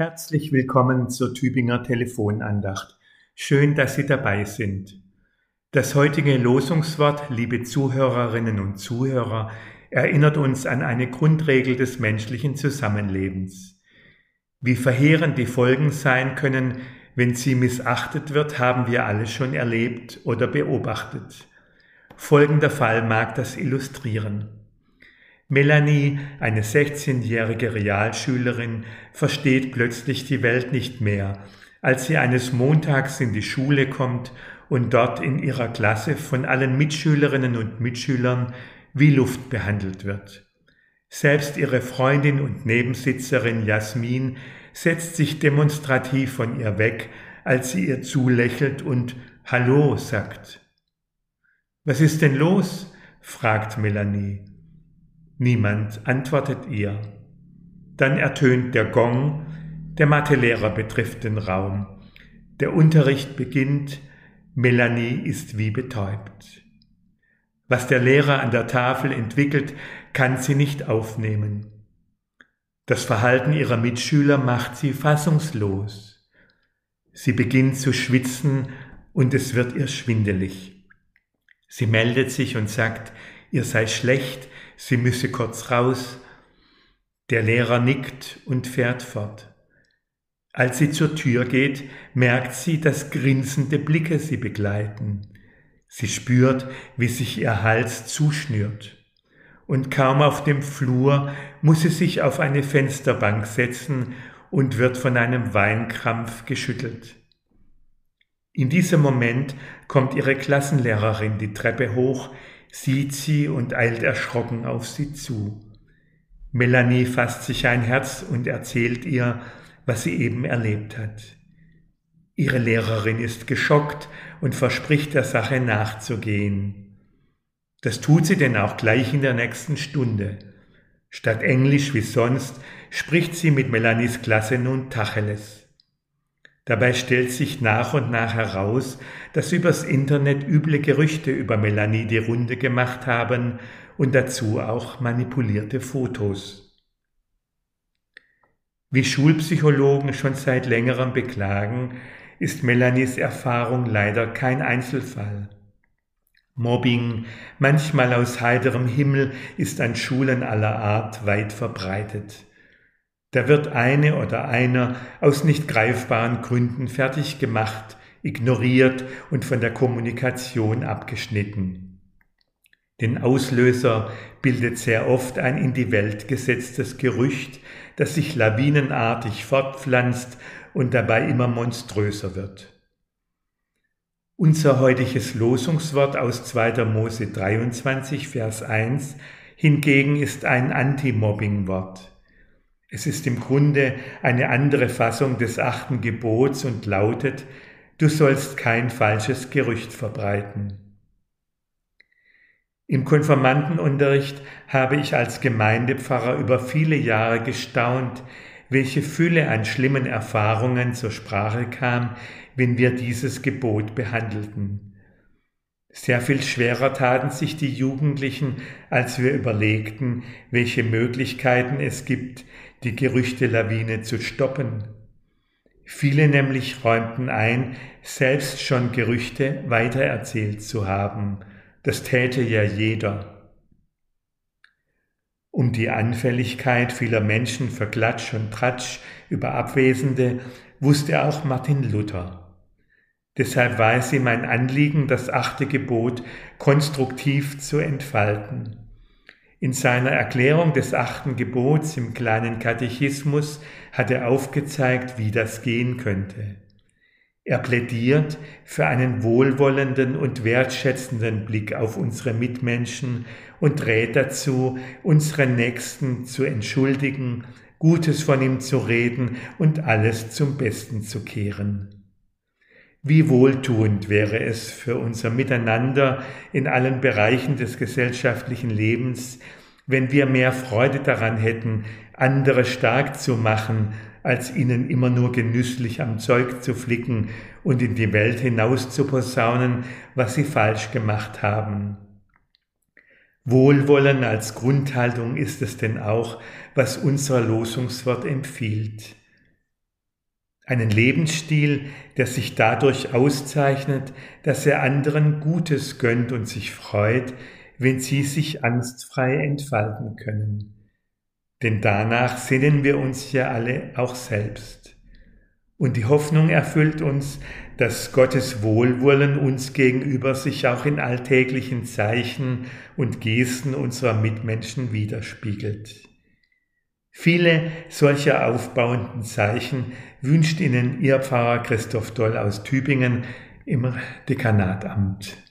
Herzlich willkommen zur Tübinger Telefonandacht. Schön, dass Sie dabei sind. Das heutige Losungswort, liebe Zuhörerinnen und Zuhörer, erinnert uns an eine Grundregel des menschlichen Zusammenlebens. Wie verheerend die Folgen sein können, wenn sie missachtet wird, haben wir alle schon erlebt oder beobachtet. Folgender Fall mag das illustrieren. Melanie, eine 16-jährige Realschülerin, versteht plötzlich die Welt nicht mehr, als sie eines Montags in die Schule kommt und dort in ihrer Klasse von allen Mitschülerinnen und Mitschülern wie Luft behandelt wird. Selbst ihre Freundin und Nebensitzerin Jasmin setzt sich demonstrativ von ihr weg, als sie ihr zulächelt und Hallo sagt. Was ist denn los? fragt Melanie. Niemand antwortet ihr. Dann ertönt der Gong, der Mathelehrer betrifft den Raum. Der Unterricht beginnt, Melanie ist wie betäubt. Was der Lehrer an der Tafel entwickelt, kann sie nicht aufnehmen. Das Verhalten ihrer Mitschüler macht sie fassungslos. Sie beginnt zu schwitzen und es wird ihr schwindelig. Sie meldet sich und sagt, ihr sei schlecht, sie müsse kurz raus. Der Lehrer nickt und fährt fort. Als sie zur Tür geht, merkt sie, dass grinsende Blicke sie begleiten. Sie spürt, wie sich ihr Hals zuschnürt. Und kaum auf dem Flur muss sie sich auf eine Fensterbank setzen und wird von einem Weinkrampf geschüttelt. In diesem Moment kommt ihre Klassenlehrerin die Treppe hoch, sieht sie und eilt erschrocken auf sie zu. Melanie fasst sich ein Herz und erzählt ihr, was sie eben erlebt hat. Ihre Lehrerin ist geschockt und verspricht der Sache nachzugehen. Das tut sie denn auch gleich in der nächsten Stunde. Statt Englisch wie sonst spricht sie mit Melanies Klasse nun Tacheles. Dabei stellt sich nach und nach heraus, dass übers Internet üble Gerüchte über Melanie die Runde gemacht haben und dazu auch manipulierte Fotos. Wie Schulpsychologen schon seit längerem beklagen, ist Melanies Erfahrung leider kein Einzelfall. Mobbing, manchmal aus heiterem Himmel, ist an Schulen aller Art weit verbreitet. Da wird eine oder einer aus nicht greifbaren Gründen fertig gemacht, ignoriert und von der Kommunikation abgeschnitten. Den Auslöser bildet sehr oft ein in die Welt gesetztes Gerücht, das sich lawinenartig fortpflanzt und dabei immer monströser wird. Unser heutiges Losungswort aus 2. Mose 23, Vers 1 hingegen ist ein Anti-Mobbing-Wort. Es ist im Grunde eine andere Fassung des achten Gebots und lautet, du sollst kein falsches Gerücht verbreiten. Im Konformantenunterricht habe ich als Gemeindepfarrer über viele Jahre gestaunt, welche Fülle an schlimmen Erfahrungen zur Sprache kam, wenn wir dieses Gebot behandelten. Sehr viel schwerer taten sich die Jugendlichen, als wir überlegten, welche Möglichkeiten es gibt, die Gerüchtelawine zu stoppen. Viele nämlich räumten ein, selbst schon Gerüchte weitererzählt zu haben. Das täte ja jeder. Um die Anfälligkeit vieler Menschen für Klatsch und Tratsch über Abwesende wusste auch Martin Luther. Deshalb war es ihm ein Anliegen, das achte Gebot konstruktiv zu entfalten. In seiner Erklärung des achten Gebots im kleinen Katechismus hat er aufgezeigt, wie das gehen könnte. Er plädiert für einen wohlwollenden und wertschätzenden Blick auf unsere Mitmenschen und rät dazu, unseren Nächsten zu entschuldigen, Gutes von ihm zu reden und alles zum Besten zu kehren. Wie wohltuend wäre es für unser Miteinander in allen Bereichen des gesellschaftlichen Lebens, wenn wir mehr Freude daran hätten, andere stark zu machen, als ihnen immer nur genüsslich am Zeug zu flicken und in die Welt hinaus zu posaunen, was sie falsch gemacht haben. Wohlwollen als Grundhaltung ist es denn auch, was unser Losungswort empfiehlt. Einen Lebensstil, der sich dadurch auszeichnet, dass er anderen Gutes gönnt und sich freut, wenn sie sich angstfrei entfalten können. Denn danach sehnen wir uns ja alle auch selbst. Und die Hoffnung erfüllt uns, dass Gottes Wohlwollen uns gegenüber sich auch in alltäglichen Zeichen und Gesten unserer Mitmenschen widerspiegelt. Viele solcher aufbauenden Zeichen wünscht Ihnen Ihr Pfarrer Christoph Doll aus Tübingen im Dekanatamt.